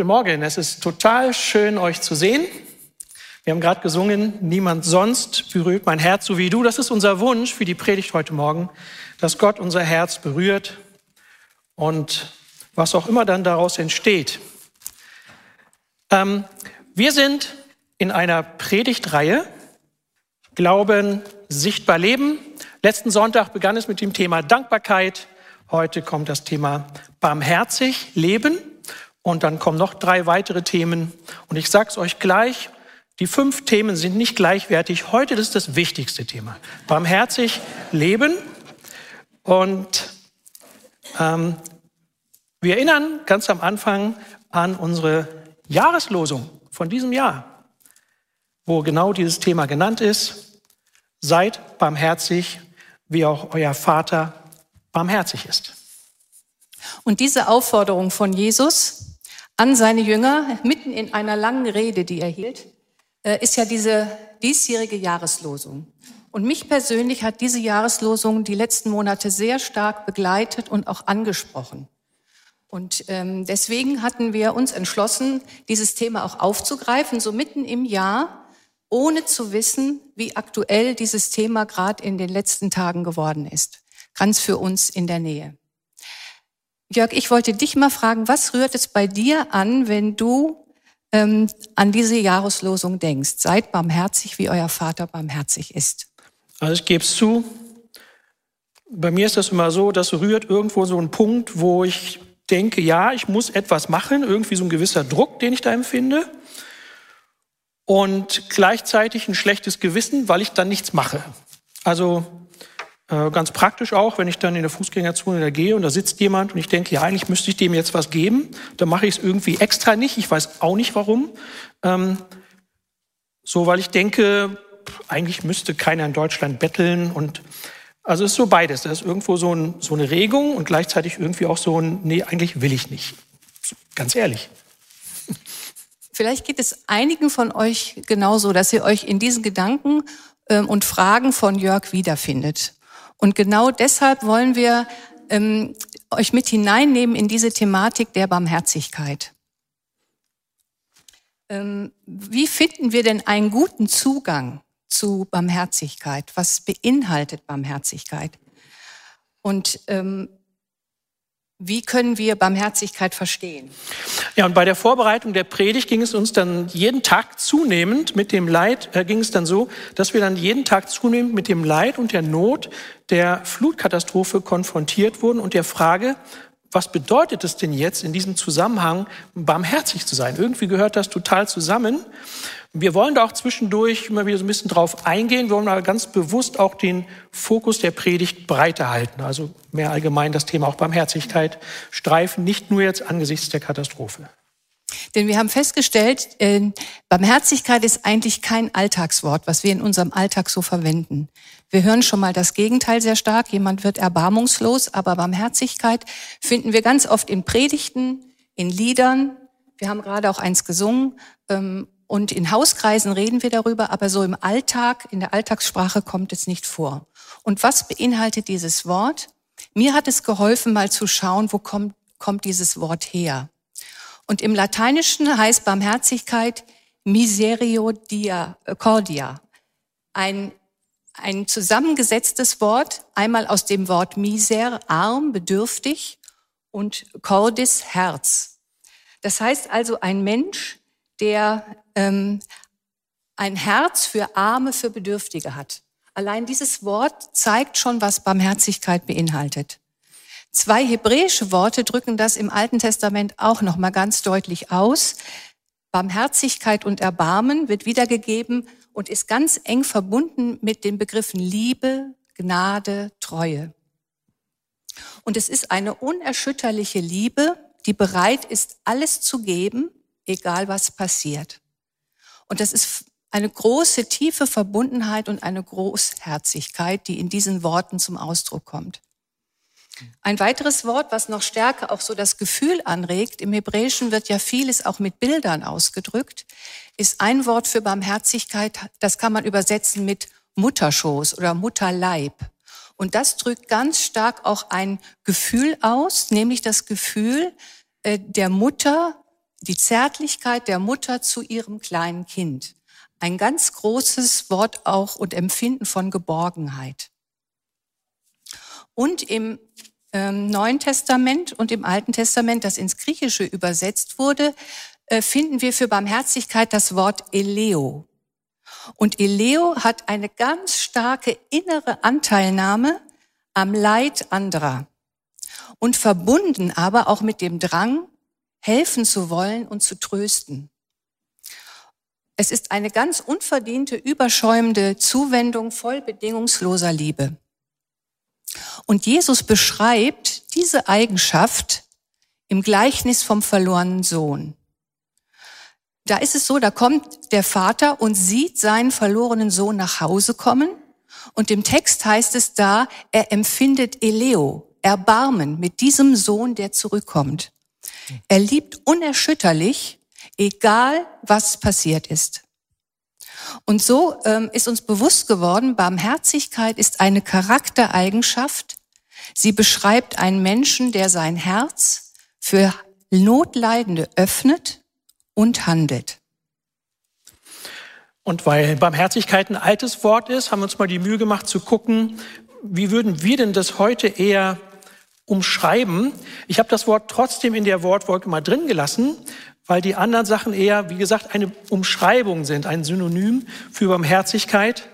Guten Morgen, es ist total schön, euch zu sehen. Wir haben gerade gesungen, niemand sonst berührt mein Herz so wie du. Das ist unser Wunsch für die Predigt heute Morgen, dass Gott unser Herz berührt und was auch immer dann daraus entsteht. Ähm, wir sind in einer Predigtreihe, Glauben, sichtbar leben. Letzten Sonntag begann es mit dem Thema Dankbarkeit. Heute kommt das Thema barmherzig leben. Und dann kommen noch drei weitere Themen. Und ich sage es euch gleich, die fünf Themen sind nicht gleichwertig. Heute ist das wichtigste Thema. Barmherzig leben. Und ähm, wir erinnern ganz am Anfang an unsere Jahreslosung von diesem Jahr, wo genau dieses Thema genannt ist. Seid barmherzig, wie auch euer Vater barmherzig ist. Und diese Aufforderung von Jesus, an seine Jünger, mitten in einer langen Rede, die er hielt, äh, ist ja diese diesjährige Jahreslosung. Und mich persönlich hat diese Jahreslosung die letzten Monate sehr stark begleitet und auch angesprochen. Und ähm, deswegen hatten wir uns entschlossen, dieses Thema auch aufzugreifen, so mitten im Jahr, ohne zu wissen, wie aktuell dieses Thema gerade in den letzten Tagen geworden ist. Ganz für uns in der Nähe. Jörg, ich wollte dich mal fragen, was rührt es bei dir an, wenn du ähm, an diese Jahreslosung denkst? Seid barmherzig, wie euer Vater barmherzig ist. Also ich gebe es zu, bei mir ist das immer so, das rührt irgendwo so ein Punkt, wo ich denke, ja, ich muss etwas machen, irgendwie so ein gewisser Druck, den ich da empfinde. Und gleichzeitig ein schlechtes Gewissen, weil ich dann nichts mache. Also äh, ganz praktisch auch, wenn ich dann in der Fußgängerzone da gehe und da sitzt jemand und ich denke, ja, eigentlich müsste ich dem jetzt was geben. Dann mache ich es irgendwie extra nicht. Ich weiß auch nicht warum. Ähm, so, weil ich denke, eigentlich müsste keiner in Deutschland betteln und also es ist so beides. Da ist irgendwo so, ein, so eine Regung und gleichzeitig irgendwie auch so ein, nee, eigentlich will ich nicht. Ganz ehrlich. Vielleicht geht es einigen von euch genauso, dass ihr euch in diesen Gedanken ähm, und Fragen von Jörg wiederfindet. Und genau deshalb wollen wir ähm, euch mit hineinnehmen in diese Thematik der Barmherzigkeit. Ähm, wie finden wir denn einen guten Zugang zu Barmherzigkeit? Was beinhaltet Barmherzigkeit? Und ähm, wie können wir Barmherzigkeit verstehen? Ja, und bei der Vorbereitung der Predigt ging es uns dann jeden Tag zunehmend mit dem Leid, äh, ging es dann so, dass wir dann jeden Tag zunehmend mit dem Leid und der Not der Flutkatastrophe konfrontiert wurden und der Frage, was bedeutet es denn jetzt in diesem Zusammenhang, barmherzig zu sein? Irgendwie gehört das total zusammen. Wir wollen da auch zwischendurch immer wieder so ein bisschen drauf eingehen. Wir wollen aber ganz bewusst auch den Fokus der Predigt breiter halten. Also mehr allgemein das Thema auch Barmherzigkeit streifen, nicht nur jetzt angesichts der Katastrophe. Denn wir haben festgestellt, äh, Barmherzigkeit ist eigentlich kein Alltagswort, was wir in unserem Alltag so verwenden. Wir hören schon mal das Gegenteil sehr stark. Jemand wird erbarmungslos, aber Barmherzigkeit finden wir ganz oft in Predigten, in Liedern. Wir haben gerade auch eins gesungen. Ähm, und in Hauskreisen reden wir darüber, aber so im Alltag, in der Alltagssprache kommt es nicht vor. Und was beinhaltet dieses Wort? Mir hat es geholfen, mal zu schauen, wo kommt, kommt dieses Wort her. Und im Lateinischen heißt Barmherzigkeit Misericordia. Ein, ein zusammengesetztes Wort, einmal aus dem Wort miser, arm, bedürftig, und cordis, Herz. Das heißt also ein Mensch, der ähm, ein Herz für Arme, für Bedürftige hat. Allein dieses Wort zeigt schon, was Barmherzigkeit beinhaltet. Zwei hebräische Worte drücken das im Alten Testament auch noch mal ganz deutlich aus. Barmherzigkeit und Erbarmen wird wiedergegeben und ist ganz eng verbunden mit den Begriffen Liebe, Gnade, Treue. Und es ist eine unerschütterliche Liebe, die bereit ist, alles zu geben, egal was passiert. Und das ist eine große, tiefe Verbundenheit und eine Großherzigkeit, die in diesen Worten zum Ausdruck kommt. Ein weiteres Wort, was noch stärker auch so das Gefühl anregt, im Hebräischen wird ja vieles auch mit Bildern ausgedrückt, ist ein Wort für Barmherzigkeit, das kann man übersetzen mit Mutterschoß oder Mutterleib. Und das drückt ganz stark auch ein Gefühl aus, nämlich das Gefühl äh, der Mutter, die Zärtlichkeit der Mutter zu ihrem kleinen Kind. Ein ganz großes Wort auch und Empfinden von Geborgenheit. Und im ähm, Neuen Testament und im Alten Testament, das ins Griechische übersetzt wurde, äh, finden wir für Barmherzigkeit das Wort Eleo. Und Eleo hat eine ganz starke innere Anteilnahme am Leid anderer und verbunden aber auch mit dem Drang, helfen zu wollen und zu trösten. Es ist eine ganz unverdiente, überschäumende Zuwendung voll bedingungsloser Liebe. Und Jesus beschreibt diese Eigenschaft im Gleichnis vom verlorenen Sohn. Da ist es so, da kommt der Vater und sieht seinen verlorenen Sohn nach Hause kommen. Und im Text heißt es da, er empfindet Eleo, Erbarmen mit diesem Sohn, der zurückkommt. Er liebt unerschütterlich, egal was passiert ist. Und so ähm, ist uns bewusst geworden, Barmherzigkeit ist eine Charaktereigenschaft. Sie beschreibt einen Menschen, der sein Herz für Notleidende öffnet und handelt. Und weil Barmherzigkeit ein altes Wort ist, haben wir uns mal die Mühe gemacht zu gucken, wie würden wir denn das heute eher umschreiben? Ich habe das Wort trotzdem in der Wortwolke mal drin gelassen, weil die anderen Sachen eher, wie gesagt, eine Umschreibung sind, ein Synonym für Barmherzigkeit.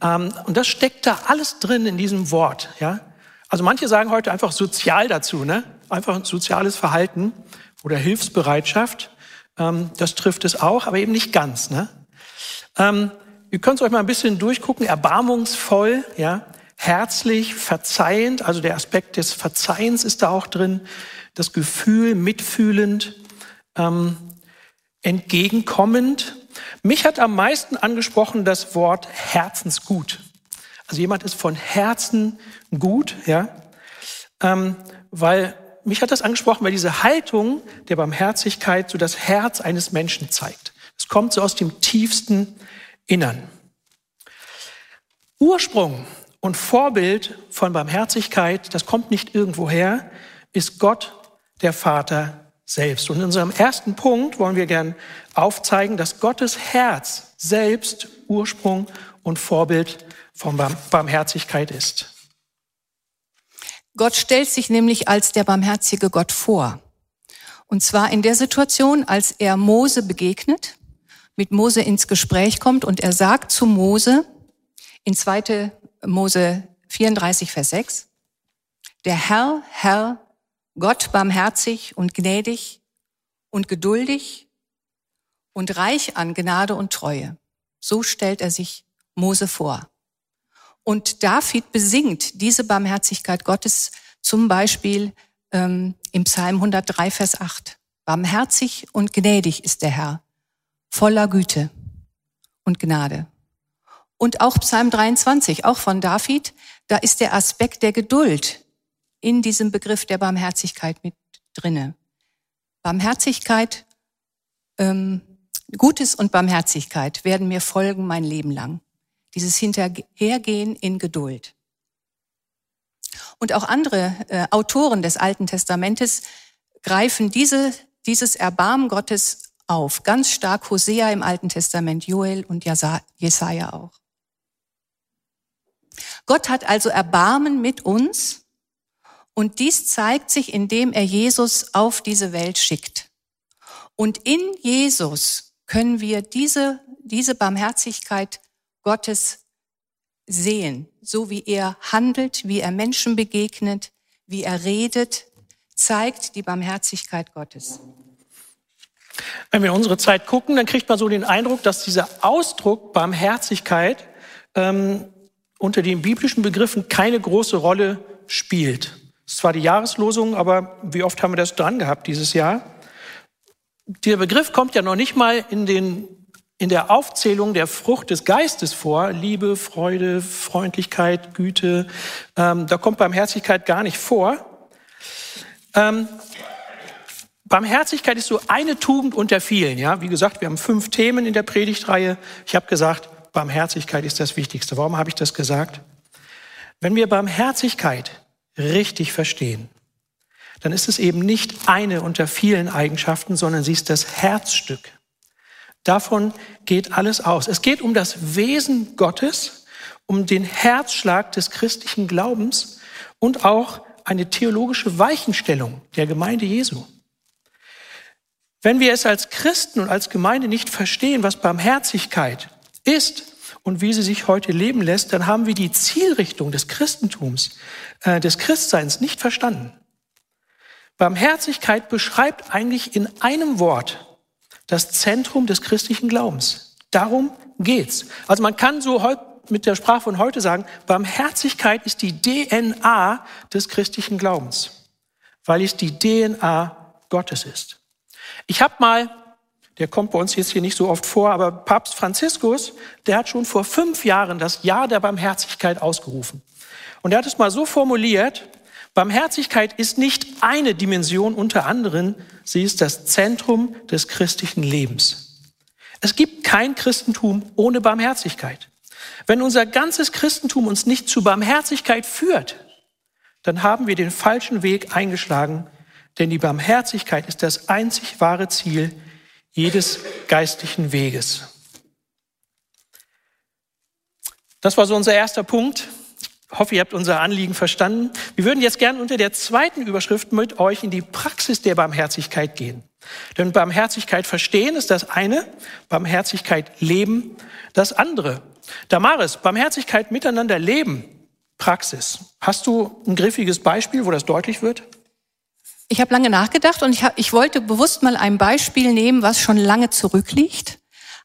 Ähm, und das steckt da alles drin in diesem Wort. Ja? Also manche sagen heute einfach sozial dazu, ne? einfach ein soziales Verhalten oder Hilfsbereitschaft. Ähm, das trifft es auch, aber eben nicht ganz. Ne? Ähm, ihr könnt es euch mal ein bisschen durchgucken. Erbarmungsvoll, ja, herzlich, verzeihend. Also der Aspekt des Verzeihens ist da auch drin. Das Gefühl, mitfühlend, ähm, entgegenkommend. Mich hat am meisten angesprochen das Wort Herzensgut. Also jemand ist von Herzen gut, ja, ähm, weil mich hat das angesprochen, weil diese Haltung der Barmherzigkeit so das Herz eines Menschen zeigt. Es kommt so aus dem tiefsten Innern. Ursprung und Vorbild von Barmherzigkeit, das kommt nicht irgendwoher, ist Gott, der Vater selbst. Und in unserem ersten Punkt wollen wir gern aufzeigen, dass Gottes Herz selbst Ursprung und Vorbild von Barmherzigkeit ist. Gott stellt sich nämlich als der barmherzige Gott vor. Und zwar in der Situation, als er Mose begegnet, mit Mose ins Gespräch kommt und er sagt zu Mose in 2. Mose 34, Vers 6, der Herr, Herr, Gott barmherzig und gnädig und geduldig und reich an Gnade und Treue. So stellt er sich Mose vor. Und David besingt diese Barmherzigkeit Gottes zum Beispiel ähm, im Psalm 103, Vers 8. Barmherzig und gnädig ist der Herr, voller Güte und Gnade. Und auch Psalm 23, auch von David, da ist der Aspekt der Geduld in diesem Begriff der Barmherzigkeit mit drinne. Barmherzigkeit, ähm, Gutes und Barmherzigkeit werden mir folgen mein Leben lang. Dieses Hinterhergehen in Geduld. Und auch andere äh, Autoren des Alten Testamentes greifen diese, dieses Erbarmen Gottes auf. Ganz stark Hosea im Alten Testament, Joel und Jesaja auch. Gott hat also Erbarmen mit uns und dies zeigt sich, indem er Jesus auf diese Welt schickt. Und in Jesus können wir diese, diese Barmherzigkeit Gottes sehen, so wie er handelt, wie er Menschen begegnet, wie er redet, zeigt die Barmherzigkeit Gottes. Wenn wir in unsere Zeit gucken, dann kriegt man so den Eindruck, dass dieser Ausdruck Barmherzigkeit ähm, unter den biblischen Begriffen keine große Rolle spielt ist zwar die Jahreslosung, aber wie oft haben wir das dran gehabt dieses Jahr? Der Begriff kommt ja noch nicht mal in, den, in der Aufzählung der Frucht des Geistes vor. Liebe, Freude, Freundlichkeit, Güte. Ähm, da kommt Barmherzigkeit gar nicht vor. Ähm, Barmherzigkeit ist so eine Tugend unter vielen. Ja, wie gesagt, wir haben fünf Themen in der Predigtreihe. Ich habe gesagt, Barmherzigkeit ist das Wichtigste. Warum habe ich das gesagt? Wenn wir Barmherzigkeit richtig verstehen, dann ist es eben nicht eine unter vielen Eigenschaften, sondern sie ist das Herzstück. Davon geht alles aus. Es geht um das Wesen Gottes, um den Herzschlag des christlichen Glaubens und auch eine theologische Weichenstellung der Gemeinde Jesu. Wenn wir es als Christen und als Gemeinde nicht verstehen, was Barmherzigkeit ist und wie sie sich heute leben lässt, dann haben wir die Zielrichtung des Christentums, äh, des Christseins nicht verstanden. Barmherzigkeit beschreibt eigentlich in einem Wort das Zentrum des christlichen Glaubens. Darum geht's. Also man kann so mit der Sprache von heute sagen, Barmherzigkeit ist die DNA des christlichen Glaubens, weil es die DNA Gottes ist. Ich habe mal, der kommt bei uns jetzt hier nicht so oft vor, aber Papst Franziskus, der hat schon vor fünf Jahren das Jahr der Barmherzigkeit ausgerufen. Und er hat es mal so formuliert, Barmherzigkeit ist nicht eine Dimension unter anderen, sie ist das Zentrum des christlichen Lebens. Es gibt kein Christentum ohne Barmherzigkeit. Wenn unser ganzes Christentum uns nicht zu Barmherzigkeit führt, dann haben wir den falschen Weg eingeschlagen, denn die Barmherzigkeit ist das einzig wahre Ziel jedes geistlichen Weges. Das war so unser erster Punkt. Ich hoffe, ihr habt unser Anliegen verstanden. Wir würden jetzt gerne unter der zweiten Überschrift mit euch in die Praxis der Barmherzigkeit gehen. Denn Barmherzigkeit verstehen ist das eine, Barmherzigkeit leben das andere. Damaris, Barmherzigkeit miteinander leben, Praxis. Hast du ein griffiges Beispiel, wo das deutlich wird? Ich habe lange nachgedacht und ich, hab, ich wollte bewusst mal ein Beispiel nehmen, was schon lange zurückliegt,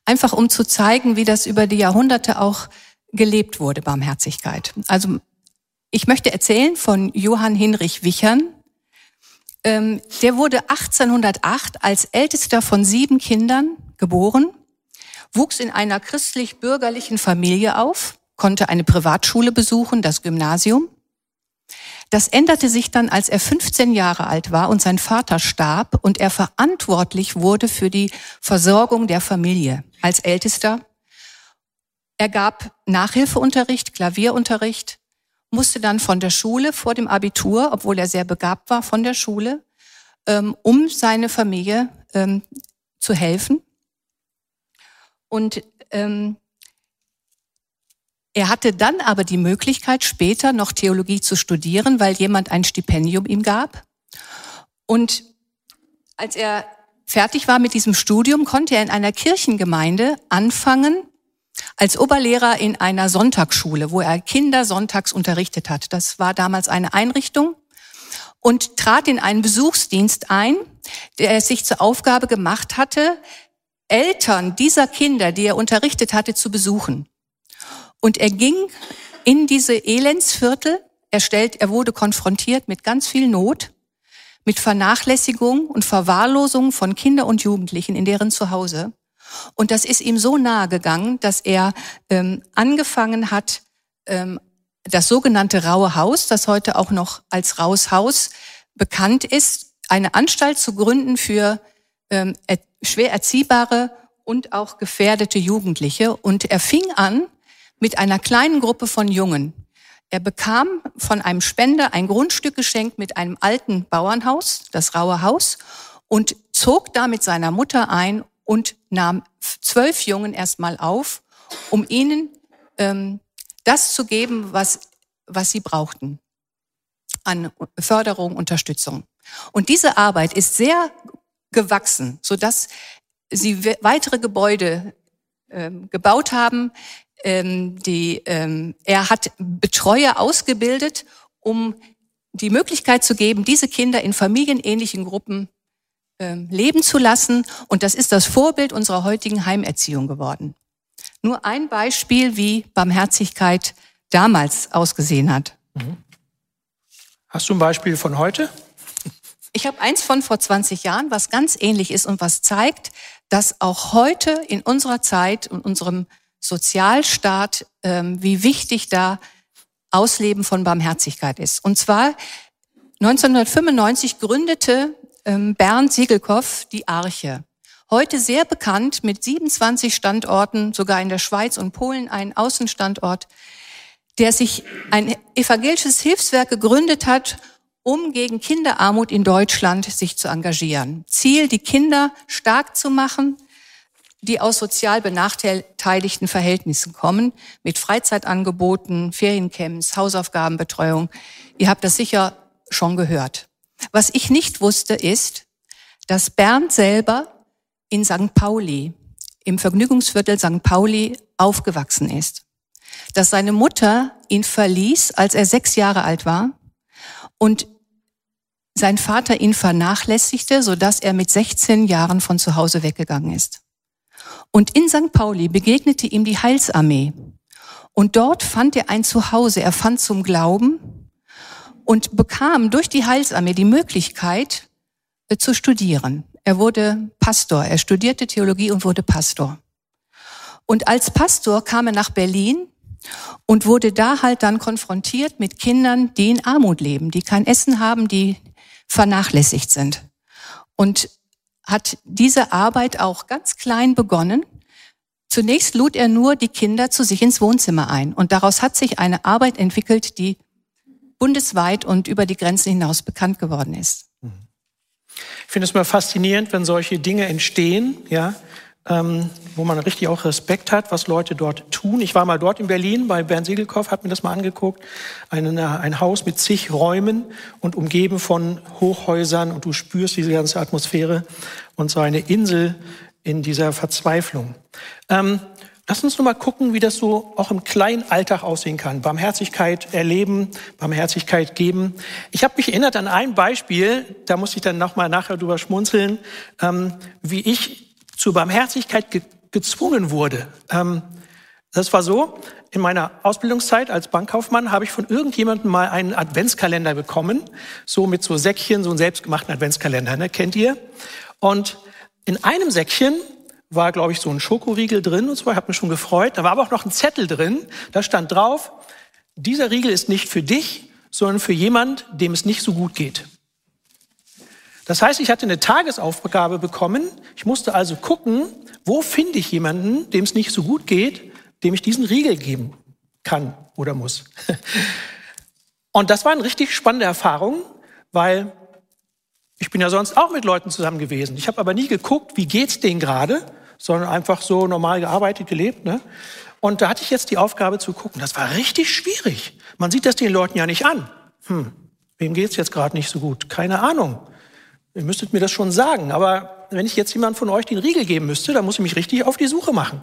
einfach um zu zeigen, wie das über die Jahrhunderte auch gelebt wurde, Barmherzigkeit. Also ich möchte erzählen von Johann Hinrich Wichern. Ähm, der wurde 1808 als ältester von sieben Kindern geboren, wuchs in einer christlich-bürgerlichen Familie auf, konnte eine Privatschule besuchen, das Gymnasium das änderte sich dann, als er 15 Jahre alt war und sein Vater starb und er verantwortlich wurde für die Versorgung der Familie als Ältester. Er gab Nachhilfeunterricht, Klavierunterricht, musste dann von der Schule vor dem Abitur, obwohl er sehr begabt war, von der Schule, ähm, um seine Familie ähm, zu helfen. Und ähm, er hatte dann aber die Möglichkeit, später noch Theologie zu studieren, weil jemand ein Stipendium ihm gab. Und als er fertig war mit diesem Studium, konnte er in einer Kirchengemeinde anfangen, als Oberlehrer in einer Sonntagsschule, wo er Kinder sonntags unterrichtet hat. Das war damals eine Einrichtung und trat in einen Besuchsdienst ein, der es sich zur Aufgabe gemacht hatte, Eltern dieser Kinder, die er unterrichtet hatte, zu besuchen. Und er ging in diese Elendsviertel. Er stellt, er wurde konfrontiert mit ganz viel Not, mit Vernachlässigung und Verwahrlosung von Kindern und Jugendlichen in deren Zuhause. Und das ist ihm so nahe gegangen, dass er ähm, angefangen hat, ähm, das sogenannte Raue Haus, das heute auch noch als Raues Haus bekannt ist, eine Anstalt zu gründen für ähm, schwer erziehbare und auch gefährdete Jugendliche. Und er fing an, mit einer kleinen Gruppe von Jungen. Er bekam von einem Spender ein Grundstück geschenkt mit einem alten Bauernhaus, das Raue Haus, und zog da mit seiner Mutter ein und nahm zwölf Jungen erstmal auf, um ihnen ähm, das zu geben, was, was sie brauchten an Förderung, Unterstützung. Und diese Arbeit ist sehr gewachsen, so dass sie weitere Gebäude äh, gebaut haben, ähm, die, ähm, er hat Betreuer ausgebildet, um die Möglichkeit zu geben, diese Kinder in familienähnlichen Gruppen ähm, leben zu lassen. Und das ist das Vorbild unserer heutigen Heimerziehung geworden. Nur ein Beispiel, wie Barmherzigkeit damals ausgesehen hat. Mhm. Hast du ein Beispiel von heute? Ich habe eins von vor 20 Jahren, was ganz ähnlich ist und was zeigt, dass auch heute in unserer Zeit und unserem Sozialstaat, ähm, wie wichtig da Ausleben von Barmherzigkeit ist. Und zwar 1995 gründete ähm, Bernd Siegelkopf die Arche. Heute sehr bekannt mit 27 Standorten, sogar in der Schweiz und Polen ein Außenstandort, der sich ein evangelisches Hilfswerk gegründet hat, um gegen Kinderarmut in Deutschland sich zu engagieren. Ziel, die Kinder stark zu machen, die aus sozial benachteiligten Verhältnissen kommen, mit Freizeitangeboten, Feriencamps, Hausaufgabenbetreuung. Ihr habt das sicher schon gehört. Was ich nicht wusste, ist, dass Bernd selber in St. Pauli, im Vergnügungsviertel St. Pauli aufgewachsen ist. Dass seine Mutter ihn verließ, als er sechs Jahre alt war und sein Vater ihn vernachlässigte, sodass er mit 16 Jahren von zu Hause weggegangen ist. Und in St. Pauli begegnete ihm die Heilsarmee. Und dort fand er ein Zuhause. Er fand zum Glauben und bekam durch die Heilsarmee die Möglichkeit äh, zu studieren. Er wurde Pastor. Er studierte Theologie und wurde Pastor. Und als Pastor kam er nach Berlin und wurde da halt dann konfrontiert mit Kindern, die in Armut leben, die kein Essen haben, die vernachlässigt sind. Und hat diese Arbeit auch ganz klein begonnen. Zunächst lud er nur die Kinder zu sich ins Wohnzimmer ein. Und daraus hat sich eine Arbeit entwickelt, die bundesweit und über die Grenzen hinaus bekannt geworden ist. Ich finde es mal faszinierend, wenn solche Dinge entstehen, ja, ähm, wo man richtig auch Respekt hat, was Leute dort tun. Ich war mal dort in Berlin bei Bernd Siegelkopf, habe mir das mal angeguckt. Ein, ein Haus mit zig Räumen und umgeben von Hochhäusern und du spürst diese ganze Atmosphäre und so eine Insel in dieser Verzweiflung. Ähm, Lass uns nur mal gucken, wie das so auch im kleinen Alltag aussehen kann. Barmherzigkeit erleben, Barmherzigkeit geben. Ich habe mich erinnert an ein Beispiel, da muss ich dann noch mal nachher drüber schmunzeln, ähm, wie ich zur Barmherzigkeit ge gezwungen wurde. Ähm, das war so, in meiner Ausbildungszeit als Bankkaufmann habe ich von irgendjemandem mal einen Adventskalender bekommen, so mit so Säckchen, so einen selbstgemachten Adventskalender, ne? kennt ihr? Und in einem Säckchen war, glaube ich, so ein Schokoriegel drin und so. Ich habe mich schon gefreut. Da war aber auch noch ein Zettel drin. Da stand drauf, dieser Riegel ist nicht für dich, sondern für jemand, dem es nicht so gut geht. Das heißt, ich hatte eine Tagesaufgabe bekommen. Ich musste also gucken, wo finde ich jemanden, dem es nicht so gut geht, dem ich diesen Riegel geben kann oder muss. Und das war eine richtig spannende Erfahrung, weil ich bin ja sonst auch mit Leuten zusammen gewesen. Ich habe aber nie geguckt, wie geht's denen gerade, sondern einfach so normal gearbeitet, gelebt. Ne? Und da hatte ich jetzt die Aufgabe zu gucken. Das war richtig schwierig. Man sieht das den Leuten ja nicht an. Hm, wem geht's jetzt gerade nicht so gut? Keine Ahnung. Ihr müsstet mir das schon sagen. Aber wenn ich jetzt jemand von euch den Riegel geben müsste, dann muss ich mich richtig auf die Suche machen.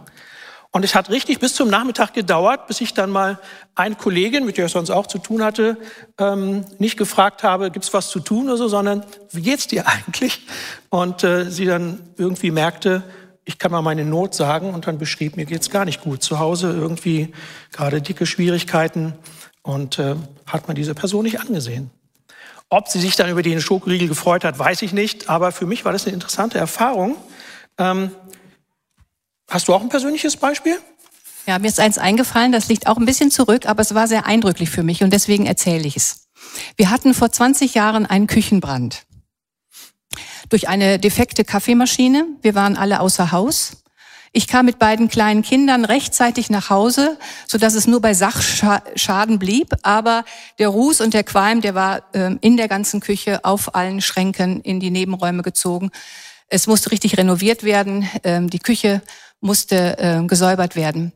Und es hat richtig bis zum Nachmittag gedauert, bis ich dann mal eine Kollegin, mit der ich sonst auch zu tun hatte, ähm, nicht gefragt habe, gibt's was zu tun oder so, sondern wie geht's dir eigentlich? Und äh, sie dann irgendwie merkte, ich kann mal meine Not sagen und dann beschrieb, mir geht's gar nicht gut. Zu Hause irgendwie gerade dicke Schwierigkeiten und äh, hat man diese Person nicht angesehen. Ob sie sich dann über den Schokoriegel gefreut hat, weiß ich nicht, aber für mich war das eine interessante Erfahrung. Ähm, Hast du auch ein persönliches Beispiel? Ja, mir ist eins eingefallen, das liegt auch ein bisschen zurück, aber es war sehr eindrücklich für mich und deswegen erzähle ich es. Wir hatten vor 20 Jahren einen Küchenbrand. Durch eine defekte Kaffeemaschine. Wir waren alle außer Haus. Ich kam mit beiden kleinen Kindern rechtzeitig nach Hause, so dass es nur bei Sachschaden blieb. Aber der Ruß und der Qualm, der war ähm, in der ganzen Küche auf allen Schränken in die Nebenräume gezogen. Es musste richtig renoviert werden. Ähm, die Küche musste äh, gesäubert werden.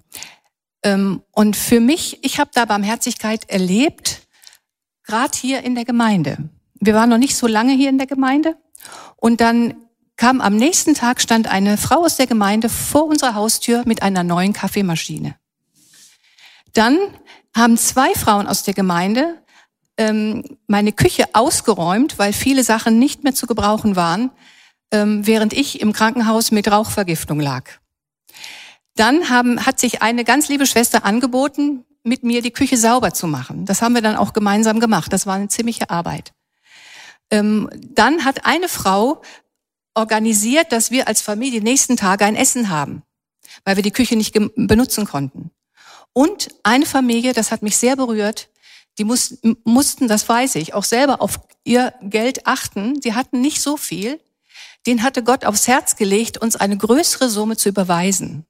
Ähm, und für mich, ich habe da Barmherzigkeit erlebt, gerade hier in der Gemeinde. Wir waren noch nicht so lange hier in der Gemeinde. Und dann kam am nächsten Tag, stand eine Frau aus der Gemeinde vor unserer Haustür mit einer neuen Kaffeemaschine. Dann haben zwei Frauen aus der Gemeinde ähm, meine Küche ausgeräumt, weil viele Sachen nicht mehr zu gebrauchen waren, ähm, während ich im Krankenhaus mit Rauchvergiftung lag. Dann haben, hat sich eine ganz liebe Schwester angeboten, mit mir die Küche sauber zu machen. Das haben wir dann auch gemeinsam gemacht. Das war eine ziemliche Arbeit. Ähm, dann hat eine Frau organisiert, dass wir als Familie die nächsten Tage ein Essen haben, weil wir die Küche nicht benutzen konnten. Und eine Familie, das hat mich sehr berührt, die muss, mussten, das weiß ich, auch selber auf ihr Geld achten. Die hatten nicht so viel. Den hatte Gott aufs Herz gelegt, uns eine größere Summe zu überweisen.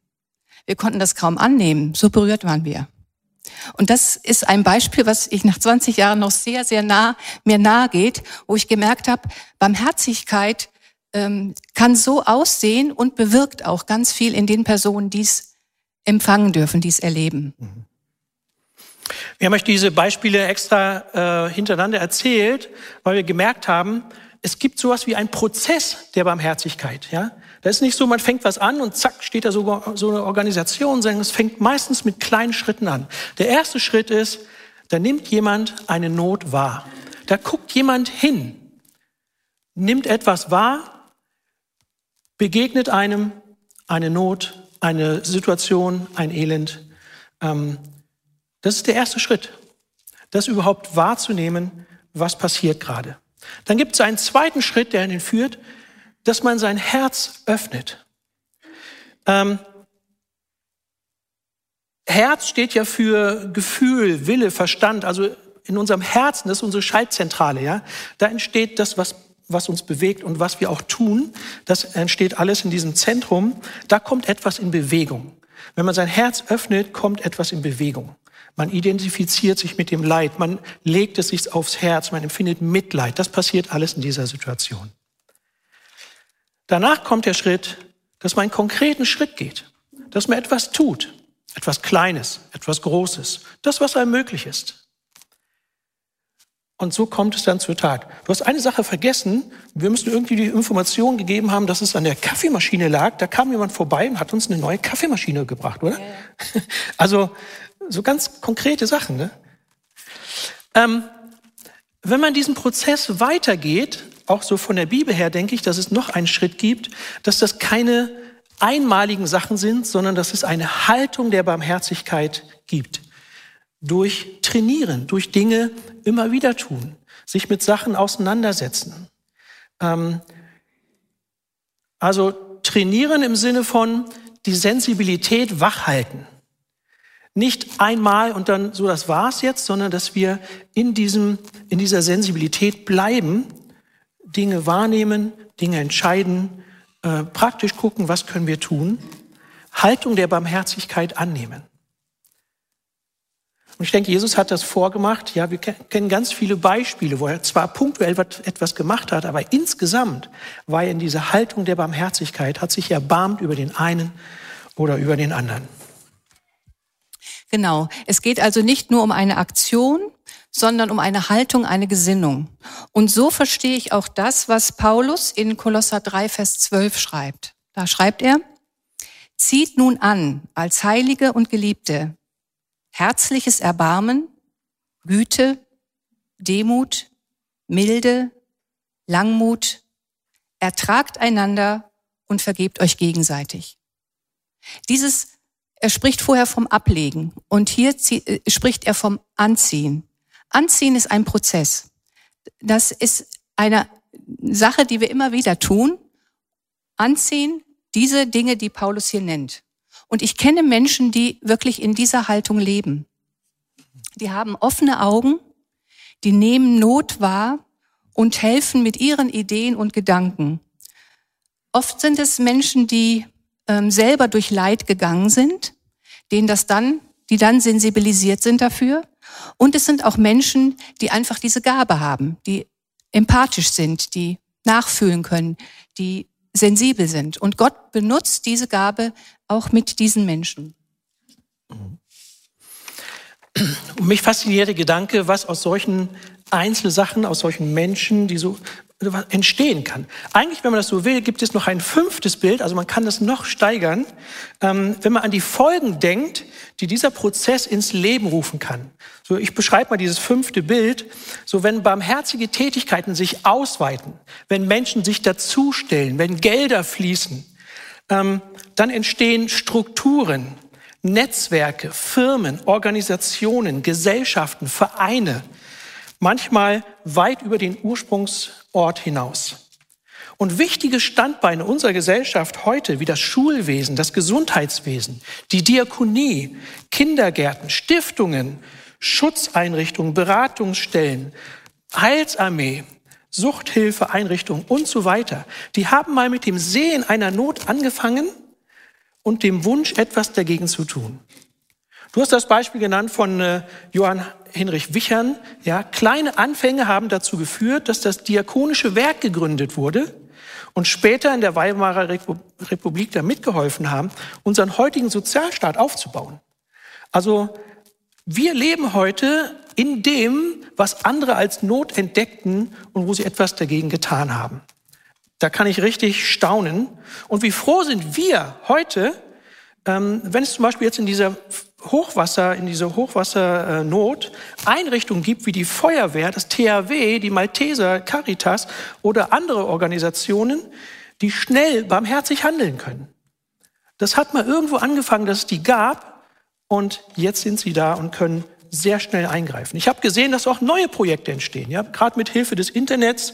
Wir konnten das kaum annehmen. So berührt waren wir. Und das ist ein Beispiel, was ich nach 20 Jahren noch sehr, sehr nah mir nahe geht, wo ich gemerkt habe, Barmherzigkeit ähm, kann so aussehen und bewirkt auch ganz viel in den Personen, die es empfangen dürfen, die es erleben. Wir haben euch diese Beispiele extra äh, hintereinander erzählt, weil wir gemerkt haben, es gibt sowas wie einen Prozess der Barmherzigkeit. Ja? Das ist nicht so, man fängt was an und zack, steht da so, so eine Organisation, sondern es fängt meistens mit kleinen Schritten an. Der erste Schritt ist, da nimmt jemand eine Not wahr. Da guckt jemand hin, nimmt etwas wahr, begegnet einem eine Not, eine Situation, ein Elend. Ähm, das ist der erste Schritt, das überhaupt wahrzunehmen, was passiert gerade. Dann gibt es einen zweiten Schritt, der ihn führt, dass man sein Herz öffnet. Ähm, Herz steht ja für Gefühl, Wille, Verstand. Also in unserem Herzen, das ist unsere Schaltzentrale, ja. Da entsteht das, was, was uns bewegt und was wir auch tun. Das entsteht alles in diesem Zentrum. Da kommt etwas in Bewegung. Wenn man sein Herz öffnet, kommt etwas in Bewegung. Man identifiziert sich mit dem Leid, man legt es sich aufs Herz, man empfindet Mitleid. Das passiert alles in dieser Situation. Danach kommt der Schritt, dass man einen konkreten Schritt geht, dass man etwas tut, etwas Kleines, etwas Großes, das, was einem möglich ist. Und so kommt es dann zur Tat. Du hast eine Sache vergessen. Wir müssen irgendwie die Information gegeben haben, dass es an der Kaffeemaschine lag. Da kam jemand vorbei und hat uns eine neue Kaffeemaschine gebracht, oder? Ja. Also so ganz konkrete Sachen. Ne? Ähm, wenn man diesen Prozess weitergeht, auch so von der Bibel her, denke ich, dass es noch einen Schritt gibt, dass das keine einmaligen Sachen sind, sondern dass es eine Haltung der Barmherzigkeit gibt. Durch Trainieren, durch Dinge immer wieder tun, sich mit Sachen auseinandersetzen. Ähm, also trainieren im Sinne von die Sensibilität wachhalten nicht einmal und dann so, das war's jetzt, sondern dass wir in diesem, in dieser Sensibilität bleiben, Dinge wahrnehmen, Dinge entscheiden, äh, praktisch gucken, was können wir tun, Haltung der Barmherzigkeit annehmen. Und ich denke, Jesus hat das vorgemacht. Ja, wir kennen ganz viele Beispiele, wo er zwar punktuell etwas gemacht hat, aber insgesamt war er in dieser Haltung der Barmherzigkeit, hat sich erbarmt über den einen oder über den anderen. Genau. Es geht also nicht nur um eine Aktion, sondern um eine Haltung, eine Gesinnung. Und so verstehe ich auch das, was Paulus in Kolosser 3, Vers 12 schreibt. Da schreibt er, zieht nun an als Heilige und Geliebte herzliches Erbarmen, Güte, Demut, Milde, Langmut, ertragt einander und vergebt euch gegenseitig. Dieses er spricht vorher vom Ablegen und hier äh, spricht er vom Anziehen. Anziehen ist ein Prozess. Das ist eine Sache, die wir immer wieder tun. Anziehen, diese Dinge, die Paulus hier nennt. Und ich kenne Menschen, die wirklich in dieser Haltung leben. Die haben offene Augen, die nehmen Not wahr und helfen mit ihren Ideen und Gedanken. Oft sind es Menschen, die ähm, selber durch Leid gegangen sind, denen das dann, die dann sensibilisiert sind dafür. Und es sind auch Menschen, die einfach diese Gabe haben, die empathisch sind, die nachfühlen können, die sensibel sind. Und Gott benutzt diese Gabe auch mit diesen Menschen. Und mich fasziniert der Gedanke, was aus solchen Einzelsachen, aus solchen Menschen, die so entstehen kann. Eigentlich, wenn man das so will, gibt es noch ein fünftes Bild, also man kann das noch steigern, ähm, wenn man an die Folgen denkt, die dieser Prozess ins Leben rufen kann. So, ich beschreibe mal dieses fünfte Bild. So, wenn barmherzige Tätigkeiten sich ausweiten, wenn Menschen sich dazustellen, wenn Gelder fließen, ähm, dann entstehen Strukturen, Netzwerke, Firmen, Organisationen, Gesellschaften, Vereine, manchmal weit über den Ursprungsort hinaus. Und wichtige Standbeine unserer Gesellschaft heute, wie das Schulwesen, das Gesundheitswesen, die Diakonie, Kindergärten, Stiftungen, Schutzeinrichtungen, Beratungsstellen, Heilsarmee, Suchthilfeeinrichtungen und so weiter, die haben mal mit dem Sehen einer Not angefangen und dem Wunsch, etwas dagegen zu tun. Du hast das Beispiel genannt von äh, Johann Hinrich Wichern. Ja, kleine Anfänge haben dazu geführt, dass das diakonische Werk gegründet wurde und später in der Weimarer Republik da mitgeholfen haben, unseren heutigen Sozialstaat aufzubauen. Also wir leben heute in dem, was andere als Not entdeckten und wo sie etwas dagegen getan haben. Da kann ich richtig staunen. Und wie froh sind wir heute, ähm, wenn es zum Beispiel jetzt in dieser Hochwasser, in dieser Hochwassernot Einrichtungen gibt wie die Feuerwehr, das THW, die Malteser, Caritas oder andere Organisationen, die schnell barmherzig handeln können. Das hat mal irgendwo angefangen, dass es die gab und jetzt sind sie da und können sehr schnell eingreifen. Ich habe gesehen, dass auch neue Projekte entstehen, ja, gerade mit Hilfe des Internets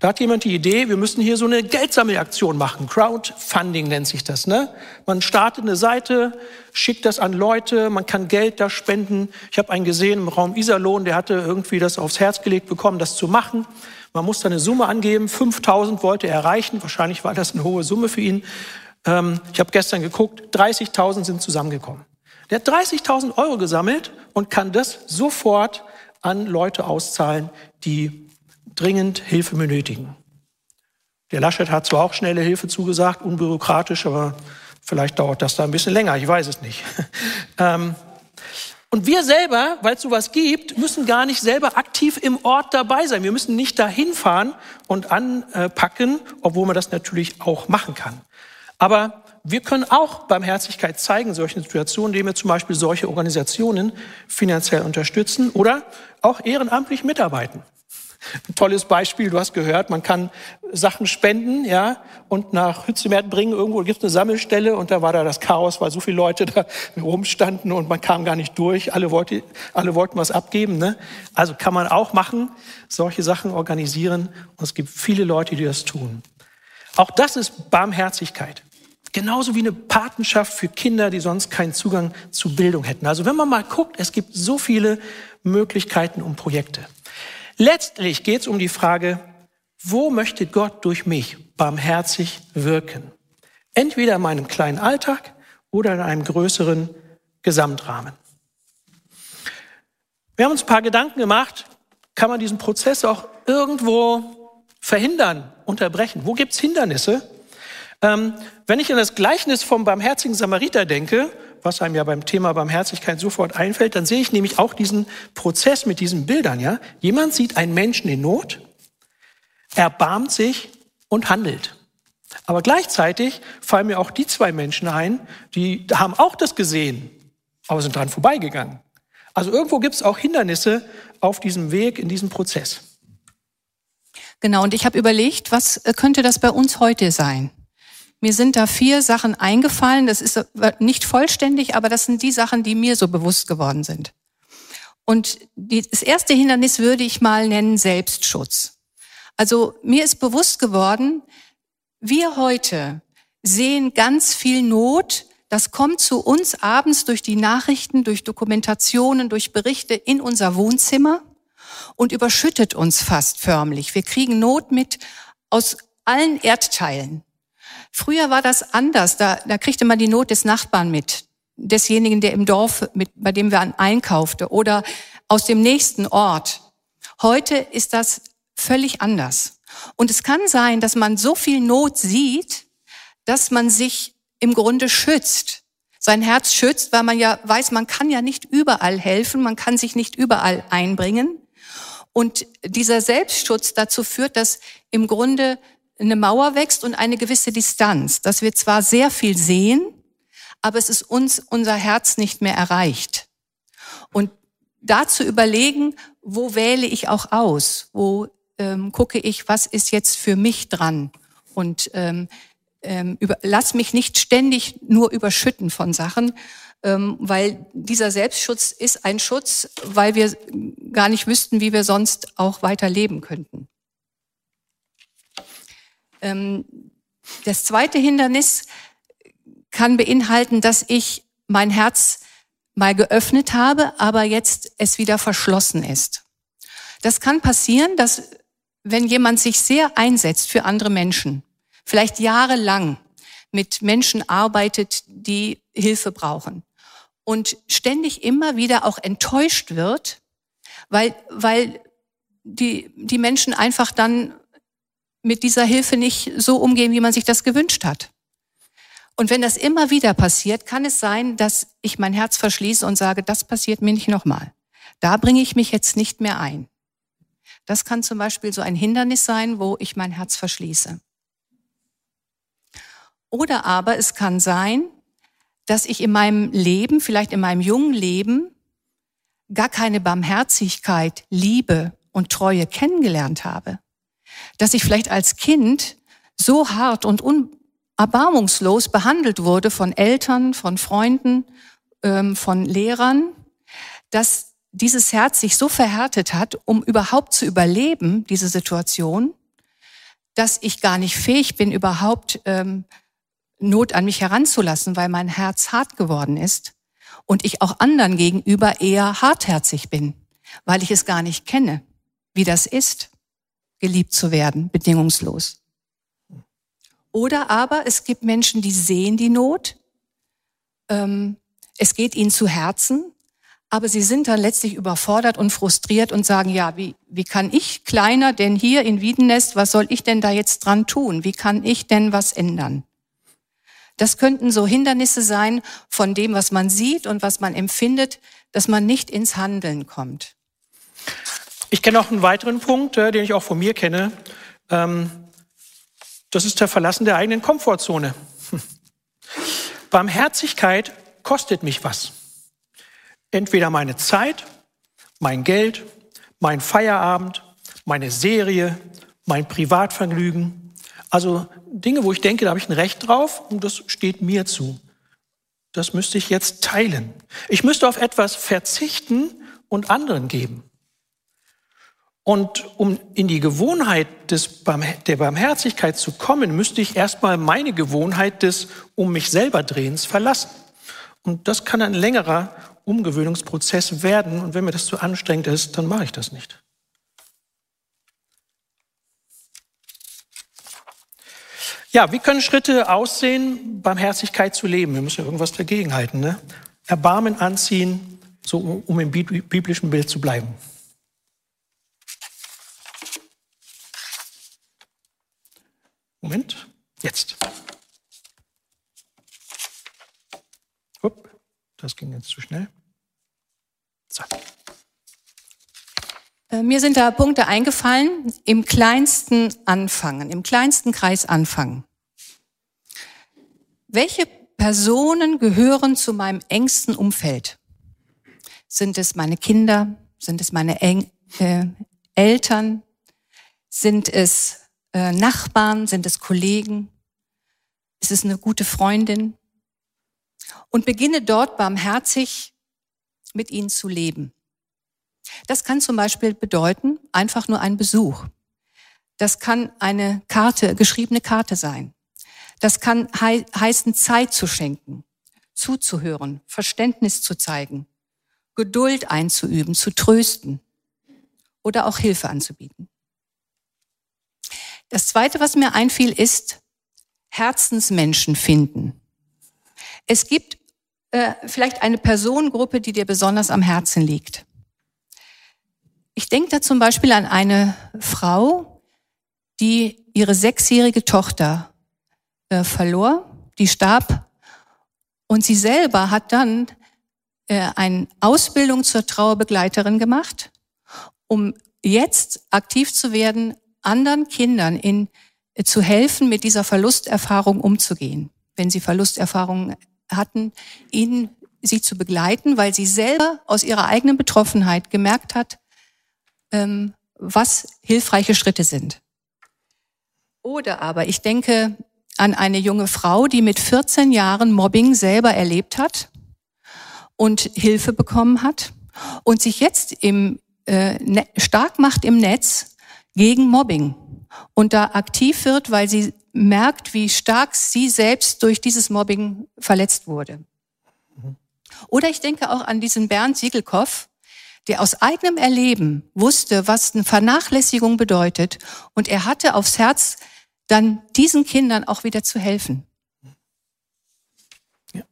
da hat jemand die Idee, wir müssen hier so eine Geldsammelaktion machen. Crowdfunding nennt sich das. Ne? Man startet eine Seite, schickt das an Leute, man kann Geld da spenden. Ich habe einen gesehen im Raum Iserlohn, der hatte irgendwie das aufs Herz gelegt bekommen, das zu machen. Man muss da eine Summe angeben, 5000 wollte er erreichen. Wahrscheinlich war das eine hohe Summe für ihn. Ähm, ich habe gestern geguckt, 30.000 sind zusammengekommen. Der hat 30.000 Euro gesammelt und kann das sofort an Leute auszahlen, die dringend Hilfe benötigen. Der Laschet hat zwar auch schnelle Hilfe zugesagt, unbürokratisch, aber vielleicht dauert das da ein bisschen länger, ich weiß es nicht. ähm, und wir selber, weil es sowas gibt, müssen gar nicht selber aktiv im Ort dabei sein. Wir müssen nicht dahin fahren und anpacken, obwohl man das natürlich auch machen kann. Aber wir können auch Barmherzigkeit zeigen in solchen Situationen, indem wir zum Beispiel solche Organisationen finanziell unterstützen oder auch ehrenamtlich mitarbeiten. Ein tolles Beispiel, du hast gehört, man kann Sachen spenden, ja, und nach Hützemert bringen. Irgendwo gibt es eine Sammelstelle und da war da das Chaos, weil so viele Leute da rumstanden und man kam gar nicht durch. Alle, wollte, alle wollten was abgeben. Ne? Also kann man auch machen, solche Sachen organisieren. Und es gibt viele Leute, die das tun. Auch das ist Barmherzigkeit. Genauso wie eine Patenschaft für Kinder, die sonst keinen Zugang zu Bildung hätten. Also wenn man mal guckt, es gibt so viele Möglichkeiten und Projekte. Letztlich geht es um die Frage, wo möchte Gott durch mich barmherzig wirken? Entweder in meinem kleinen Alltag oder in einem größeren Gesamtrahmen. Wir haben uns ein paar Gedanken gemacht, kann man diesen Prozess auch irgendwo verhindern, unterbrechen? Wo gibt es Hindernisse? Ähm, wenn ich an das Gleichnis vom barmherzigen Samariter denke, was einem ja beim Thema Barmherzigkeit sofort einfällt, dann sehe ich nämlich auch diesen Prozess mit diesen Bildern, ja. Jemand sieht einen Menschen in Not, erbarmt sich und handelt. Aber gleichzeitig fallen mir auch die zwei Menschen ein, die haben auch das gesehen, aber sind dran vorbeigegangen. Also irgendwo gibt es auch Hindernisse auf diesem Weg, in diesem Prozess. Genau, und ich habe überlegt, was äh, könnte das bei uns heute sein? Mir sind da vier Sachen eingefallen. Das ist nicht vollständig, aber das sind die Sachen, die mir so bewusst geworden sind. Und das erste Hindernis würde ich mal nennen Selbstschutz. Also mir ist bewusst geworden, wir heute sehen ganz viel Not. Das kommt zu uns abends durch die Nachrichten, durch Dokumentationen, durch Berichte in unser Wohnzimmer und überschüttet uns fast förmlich. Wir kriegen Not mit aus allen Erdteilen. Früher war das anders. Da, da kriegte man die Not des Nachbarn mit, desjenigen, der im Dorf, mit, bei dem wir einkaufte oder aus dem nächsten Ort. Heute ist das völlig anders. Und es kann sein, dass man so viel Not sieht, dass man sich im Grunde schützt. Sein Herz schützt, weil man ja weiß, man kann ja nicht überall helfen, man kann sich nicht überall einbringen. Und dieser Selbstschutz dazu führt, dass im Grunde eine Mauer wächst und eine gewisse Distanz, dass wir zwar sehr viel sehen, aber es ist uns unser Herz nicht mehr erreicht. Und da zu überlegen, wo wähle ich auch aus, wo ähm, gucke ich, was ist jetzt für mich dran und ähm, ähm, über, lass mich nicht ständig nur überschütten von Sachen, ähm, weil dieser Selbstschutz ist ein Schutz, weil wir gar nicht wüssten, wie wir sonst auch weiter leben könnten. Ähm, das zweite Hindernis kann beinhalten, dass ich mein Herz mal geöffnet habe, aber jetzt es wieder verschlossen ist. Das kann passieren, dass wenn jemand sich sehr einsetzt für andere Menschen, vielleicht jahrelang mit Menschen arbeitet, die Hilfe brauchen und ständig immer wieder auch enttäuscht wird, weil, weil die, die Menschen einfach dann mit dieser Hilfe nicht so umgehen, wie man sich das gewünscht hat. Und wenn das immer wieder passiert, kann es sein, dass ich mein Herz verschließe und sage, das passiert mir nicht nochmal. Da bringe ich mich jetzt nicht mehr ein. Das kann zum Beispiel so ein Hindernis sein, wo ich mein Herz verschließe. Oder aber es kann sein, dass ich in meinem Leben, vielleicht in meinem jungen Leben, gar keine Barmherzigkeit, Liebe und Treue kennengelernt habe. Dass ich vielleicht als Kind so hart und unerbarmungslos behandelt wurde von Eltern, von Freunden, ähm, von Lehrern, dass dieses Herz sich so verhärtet hat, um überhaupt zu überleben, diese Situation, dass ich gar nicht fähig bin, überhaupt ähm, Not an mich heranzulassen, weil mein Herz hart geworden ist und ich auch anderen gegenüber eher hartherzig bin, weil ich es gar nicht kenne, wie das ist, geliebt zu werden, bedingungslos. Oder aber es gibt Menschen, die sehen die Not, ähm, es geht ihnen zu Herzen, aber sie sind dann letztlich überfordert und frustriert und sagen, ja, wie, wie kann ich kleiner denn hier in Wiedenest, was soll ich denn da jetzt dran tun? Wie kann ich denn was ändern? Das könnten so Hindernisse sein von dem, was man sieht und was man empfindet, dass man nicht ins Handeln kommt. Ich kenne noch einen weiteren Punkt, äh, den ich auch von mir kenne. Ähm, das ist der Verlassen der eigenen Komfortzone. Barmherzigkeit kostet mich was. Entweder meine Zeit, mein Geld, mein Feierabend, meine Serie, mein Privatvergnügen, also Dinge, wo ich denke, da habe ich ein Recht drauf und das steht mir zu. Das müsste ich jetzt teilen. Ich müsste auf etwas verzichten und anderen geben. Und um in die Gewohnheit des, der Barmherzigkeit zu kommen, müsste ich erstmal meine Gewohnheit des um mich selber Drehens verlassen. Und das kann ein längerer Umgewöhnungsprozess werden. Und wenn mir das zu anstrengend ist, dann mache ich das nicht. Ja, wie können Schritte aussehen, Barmherzigkeit zu leben? Wir müssen ja irgendwas dagegen halten. Ne? Erbarmen anziehen, so um im biblischen Bild zu bleiben. Moment, jetzt. Upp, das ging jetzt zu schnell. So. Äh, mir sind da Punkte eingefallen, im kleinsten anfangen, im kleinsten Kreis anfangen. Welche Personen gehören zu meinem engsten Umfeld? Sind es meine Kinder? Sind es meine Eng äh, Eltern? Sind es äh, Nachbarn? Sind es Kollegen? Ist es eine gute Freundin? Und beginne dort barmherzig mit ihnen zu leben. Das kann zum Beispiel bedeuten, einfach nur ein Besuch. Das kann eine Karte, geschriebene Karte sein. Das kann hei heißen, Zeit zu schenken, zuzuhören, Verständnis zu zeigen, Geduld einzuüben, zu trösten oder auch Hilfe anzubieten. Das Zweite, was mir einfiel, ist Herzensmenschen finden. Es gibt äh, vielleicht eine Personengruppe, die dir besonders am Herzen liegt. Ich denke da zum Beispiel an eine Frau, die ihre sechsjährige Tochter äh, verlor, die starb und sie selber hat dann äh, eine Ausbildung zur Trauerbegleiterin gemacht, um jetzt aktiv zu werden, anderen Kindern in, äh, zu helfen, mit dieser Verlusterfahrung umzugehen. Wenn sie Verlusterfahrungen hatten, ihnen sie zu begleiten, weil sie selber aus ihrer eigenen Betroffenheit gemerkt hat, ähm, was hilfreiche Schritte sind. Oder aber ich denke an eine junge Frau, die mit 14 Jahren Mobbing selber erlebt hat und Hilfe bekommen hat und sich jetzt im, äh, ne, stark macht im Netz gegen Mobbing und da aktiv wird, weil sie merkt, wie stark sie selbst durch dieses Mobbing verletzt wurde. Oder ich denke auch an diesen Bernd Siegelkopf, der aus eigenem Erleben wusste, was eine Vernachlässigung bedeutet. Und er hatte aufs Herz, dann diesen Kindern auch wieder zu helfen. Ja.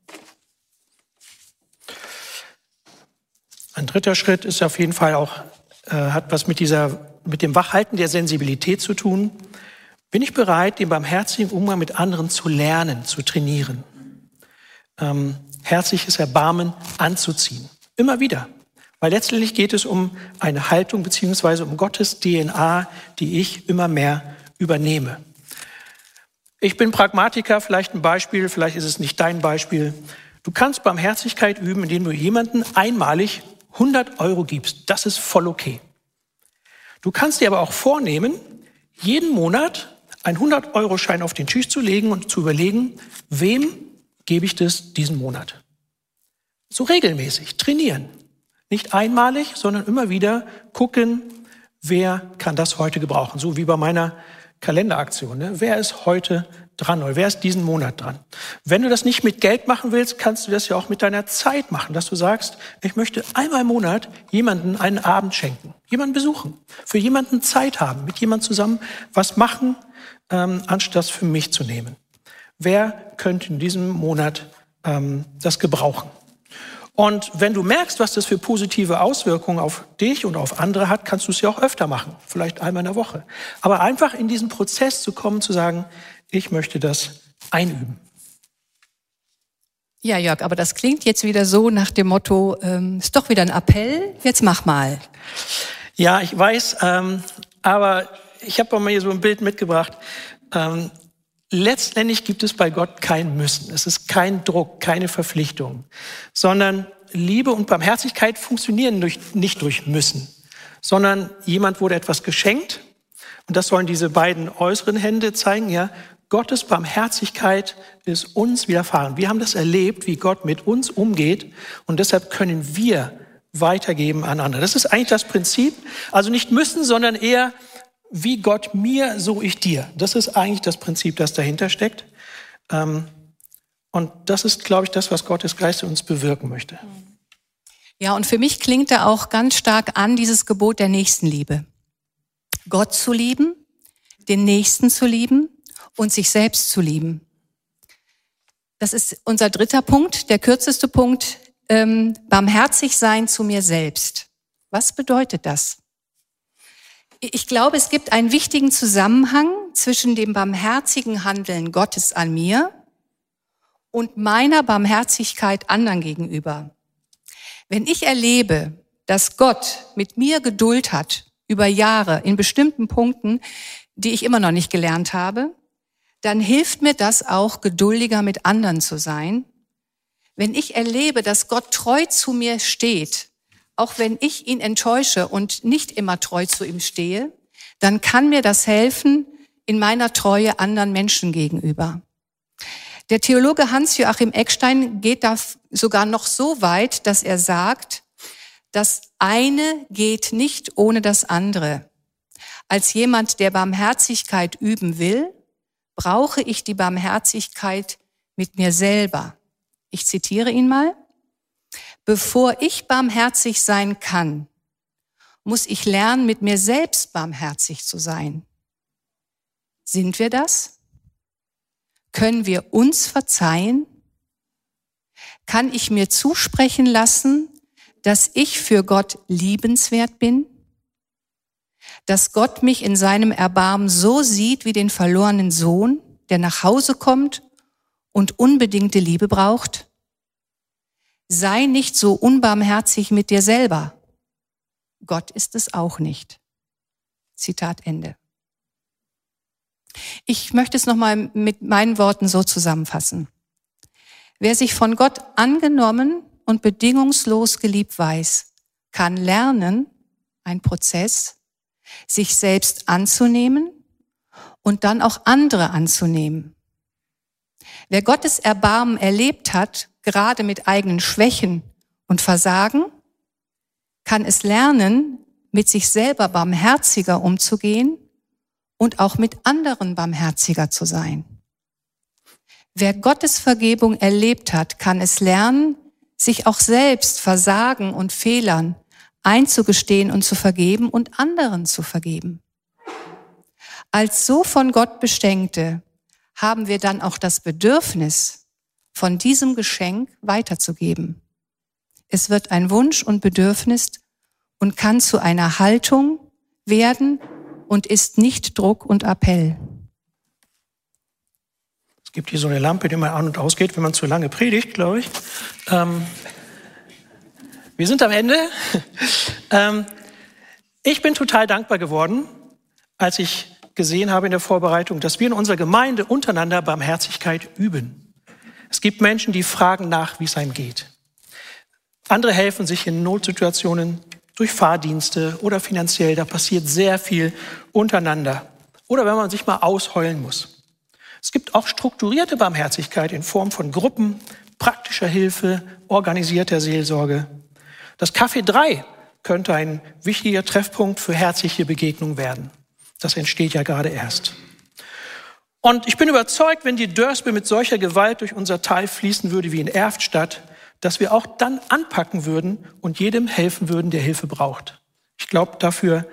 Ein dritter Schritt ist auf jeden Fall auch, äh, hat was mit dieser, mit dem Wachhalten der Sensibilität zu tun. Bin ich bereit, den barmherzigen Umgang mit anderen zu lernen, zu trainieren? Ähm, herzliches Erbarmen anzuziehen. Immer wieder. Weil letztendlich geht es um eine Haltung beziehungsweise um Gottes DNA, die ich immer mehr übernehme. Ich bin Pragmatiker, vielleicht ein Beispiel, vielleicht ist es nicht dein Beispiel. Du kannst Barmherzigkeit üben, indem du jemanden einmalig 100 Euro gibst. Das ist voll okay. Du kannst dir aber auch vornehmen, jeden Monat einen 100-Euro-Schein auf den Tisch zu legen und zu überlegen, wem gebe ich das diesen Monat. So regelmäßig trainieren. Nicht einmalig, sondern immer wieder gucken, wer kann das heute gebrauchen. So wie bei meiner Kalenderaktion. Ne? Wer ist heute dran oder wer ist diesen Monat dran? Wenn du das nicht mit Geld machen willst, kannst du das ja auch mit deiner Zeit machen, dass du sagst, ich möchte einmal im Monat jemanden einen Abend schenken, jemanden besuchen, für jemanden Zeit haben, mit jemandem zusammen was machen, ähm, anstatt für mich zu nehmen. Wer könnte in diesem Monat ähm, das gebrauchen? Und wenn du merkst, was das für positive Auswirkungen auf dich und auf andere hat, kannst du es ja auch öfter machen, vielleicht einmal in der Woche. Aber einfach in diesen Prozess zu kommen, zu sagen, ich möchte das einüben. Ja, Jörg, aber das klingt jetzt wieder so nach dem Motto, ähm, ist doch wieder ein Appell, jetzt mach mal. Ja, ich weiß, ähm, aber ich habe mal hier so ein Bild mitgebracht. Ähm, letztendlich gibt es bei Gott kein Müssen. Es ist kein Druck, keine Verpflichtung, sondern Liebe und Barmherzigkeit funktionieren durch, nicht durch Müssen, sondern jemand wurde etwas geschenkt und das sollen diese beiden äußeren Hände zeigen, ja. Gottes Barmherzigkeit ist uns widerfahren. Wir haben das erlebt, wie Gott mit uns umgeht und deshalb können wir weitergeben an andere. Das ist eigentlich das Prinzip. Also nicht müssen, sondern eher wie Gott mir, so ich dir. Das ist eigentlich das Prinzip, das dahinter steckt. Ähm, und das ist, glaube ich, das, was Gottes Geist uns bewirken möchte. Ja, und für mich klingt da auch ganz stark an dieses Gebot der Nächstenliebe. Gott zu lieben, den Nächsten zu lieben und sich selbst zu lieben. Das ist unser dritter Punkt, der kürzeste Punkt, ähm, barmherzig sein zu mir selbst. Was bedeutet das? Ich glaube, es gibt einen wichtigen Zusammenhang zwischen dem barmherzigen Handeln Gottes an mir und meiner Barmherzigkeit anderen gegenüber. Wenn ich erlebe, dass Gott mit mir Geduld hat über Jahre in bestimmten Punkten, die ich immer noch nicht gelernt habe, dann hilft mir das auch, geduldiger mit anderen zu sein. Wenn ich erlebe, dass Gott treu zu mir steht, auch wenn ich ihn enttäusche und nicht immer treu zu ihm stehe, dann kann mir das helfen in meiner Treue anderen Menschen gegenüber. Der Theologe Hans-Joachim Eckstein geht da sogar noch so weit, dass er sagt, das eine geht nicht ohne das andere. Als jemand, der Barmherzigkeit üben will, brauche ich die Barmherzigkeit mit mir selber. Ich zitiere ihn mal. Bevor ich barmherzig sein kann, muss ich lernen, mit mir selbst barmherzig zu sein. Sind wir das? Können wir uns verzeihen? Kann ich mir zusprechen lassen, dass ich für Gott liebenswert bin? Dass Gott mich in seinem Erbarmen so sieht wie den verlorenen Sohn, der nach Hause kommt und unbedingte Liebe braucht? sei nicht so unbarmherzig mit dir selber. Gott ist es auch nicht. Zitat Ende. Ich möchte es nochmal mit meinen Worten so zusammenfassen. Wer sich von Gott angenommen und bedingungslos geliebt weiß, kann lernen, ein Prozess, sich selbst anzunehmen und dann auch andere anzunehmen. Wer Gottes Erbarmen erlebt hat, gerade mit eigenen Schwächen und Versagen, kann es lernen, mit sich selber barmherziger umzugehen und auch mit anderen barmherziger zu sein. Wer Gottes Vergebung erlebt hat, kann es lernen, sich auch selbst Versagen und Fehlern einzugestehen und zu vergeben und anderen zu vergeben. Als so von Gott beschenkte haben wir dann auch das Bedürfnis, von diesem Geschenk weiterzugeben. Es wird ein Wunsch und Bedürfnis und kann zu einer Haltung werden und ist nicht Druck und Appell. Es gibt hier so eine Lampe, die mal an und ausgeht, wenn man zu lange predigt, glaube ich. Ähm, wir sind am Ende. ähm, ich bin total dankbar geworden, als ich gesehen habe in der Vorbereitung, dass wir in unserer Gemeinde untereinander Barmherzigkeit üben. Es gibt Menschen, die fragen nach, wie es einem geht. Andere helfen sich in Notsituationen durch Fahrdienste oder finanziell. Da passiert sehr viel untereinander. Oder wenn man sich mal ausheulen muss. Es gibt auch strukturierte Barmherzigkeit in Form von Gruppen, praktischer Hilfe, organisierter Seelsorge. Das Café 3 könnte ein wichtiger Treffpunkt für herzliche Begegnung werden. Das entsteht ja gerade erst. Und ich bin überzeugt, wenn die Dörsbe mit solcher Gewalt durch unser Tal fließen würde wie in Erftstadt, dass wir auch dann anpacken würden und jedem helfen würden, der Hilfe braucht. Ich glaube, dafür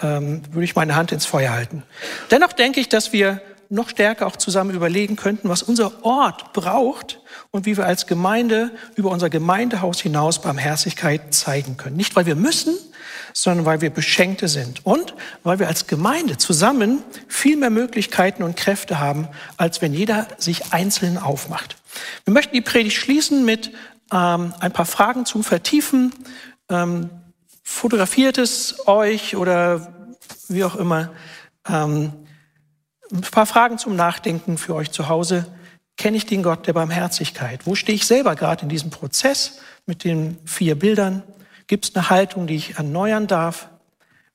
ähm, würde ich meine Hand ins Feuer halten. Dennoch denke ich, dass wir noch stärker auch zusammen überlegen könnten, was unser Ort braucht und wie wir als Gemeinde über unser Gemeindehaus hinaus Barmherzigkeit zeigen können. Nicht, weil wir müssen, sondern weil wir Beschenkte sind und weil wir als Gemeinde zusammen viel mehr Möglichkeiten und Kräfte haben, als wenn jeder sich einzeln aufmacht. Wir möchten die Predigt schließen mit ähm, ein paar Fragen zum Vertiefen. Ähm, fotografiert es euch oder wie auch immer. Ähm, ein paar Fragen zum Nachdenken für euch zu Hause. Kenne ich den Gott der Barmherzigkeit? Wo stehe ich selber gerade in diesem Prozess mit den vier Bildern? Gibt es eine Haltung, die ich erneuern darf?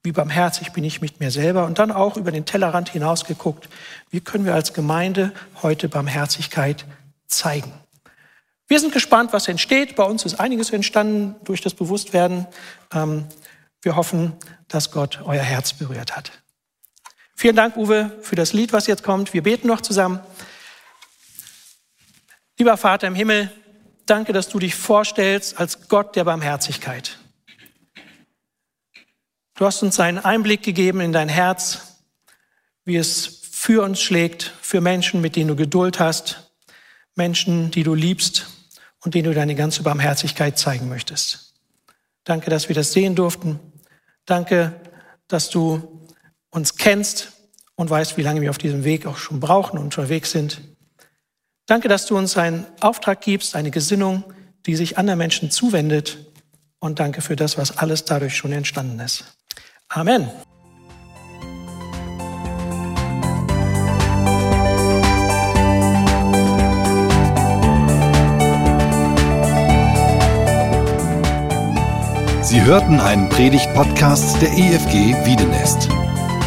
Wie barmherzig bin ich mit mir selber? Und dann auch über den Tellerrand hinausgeguckt, wie können wir als Gemeinde heute Barmherzigkeit zeigen? Wir sind gespannt, was entsteht. Bei uns ist einiges entstanden durch das Bewusstwerden. Ähm, wir hoffen, dass Gott euer Herz berührt hat. Vielen Dank, Uwe, für das Lied, was jetzt kommt. Wir beten noch zusammen. Lieber Vater im Himmel, danke, dass du dich vorstellst als Gott der Barmherzigkeit. Du hast uns einen Einblick gegeben in dein Herz, wie es für uns schlägt, für Menschen, mit denen du Geduld hast, Menschen, die du liebst und denen du deine ganze Barmherzigkeit zeigen möchtest. Danke, dass wir das sehen durften. Danke, dass du uns kennst und weißt, wie lange wir auf diesem Weg auch schon brauchen und unterwegs sind. Danke, dass du uns einen Auftrag gibst, eine Gesinnung, die sich anderen Menschen zuwendet. Und danke für das, was alles dadurch schon entstanden ist. Amen. Sie hörten einen Predigt-Podcast der EFG Wiedenest.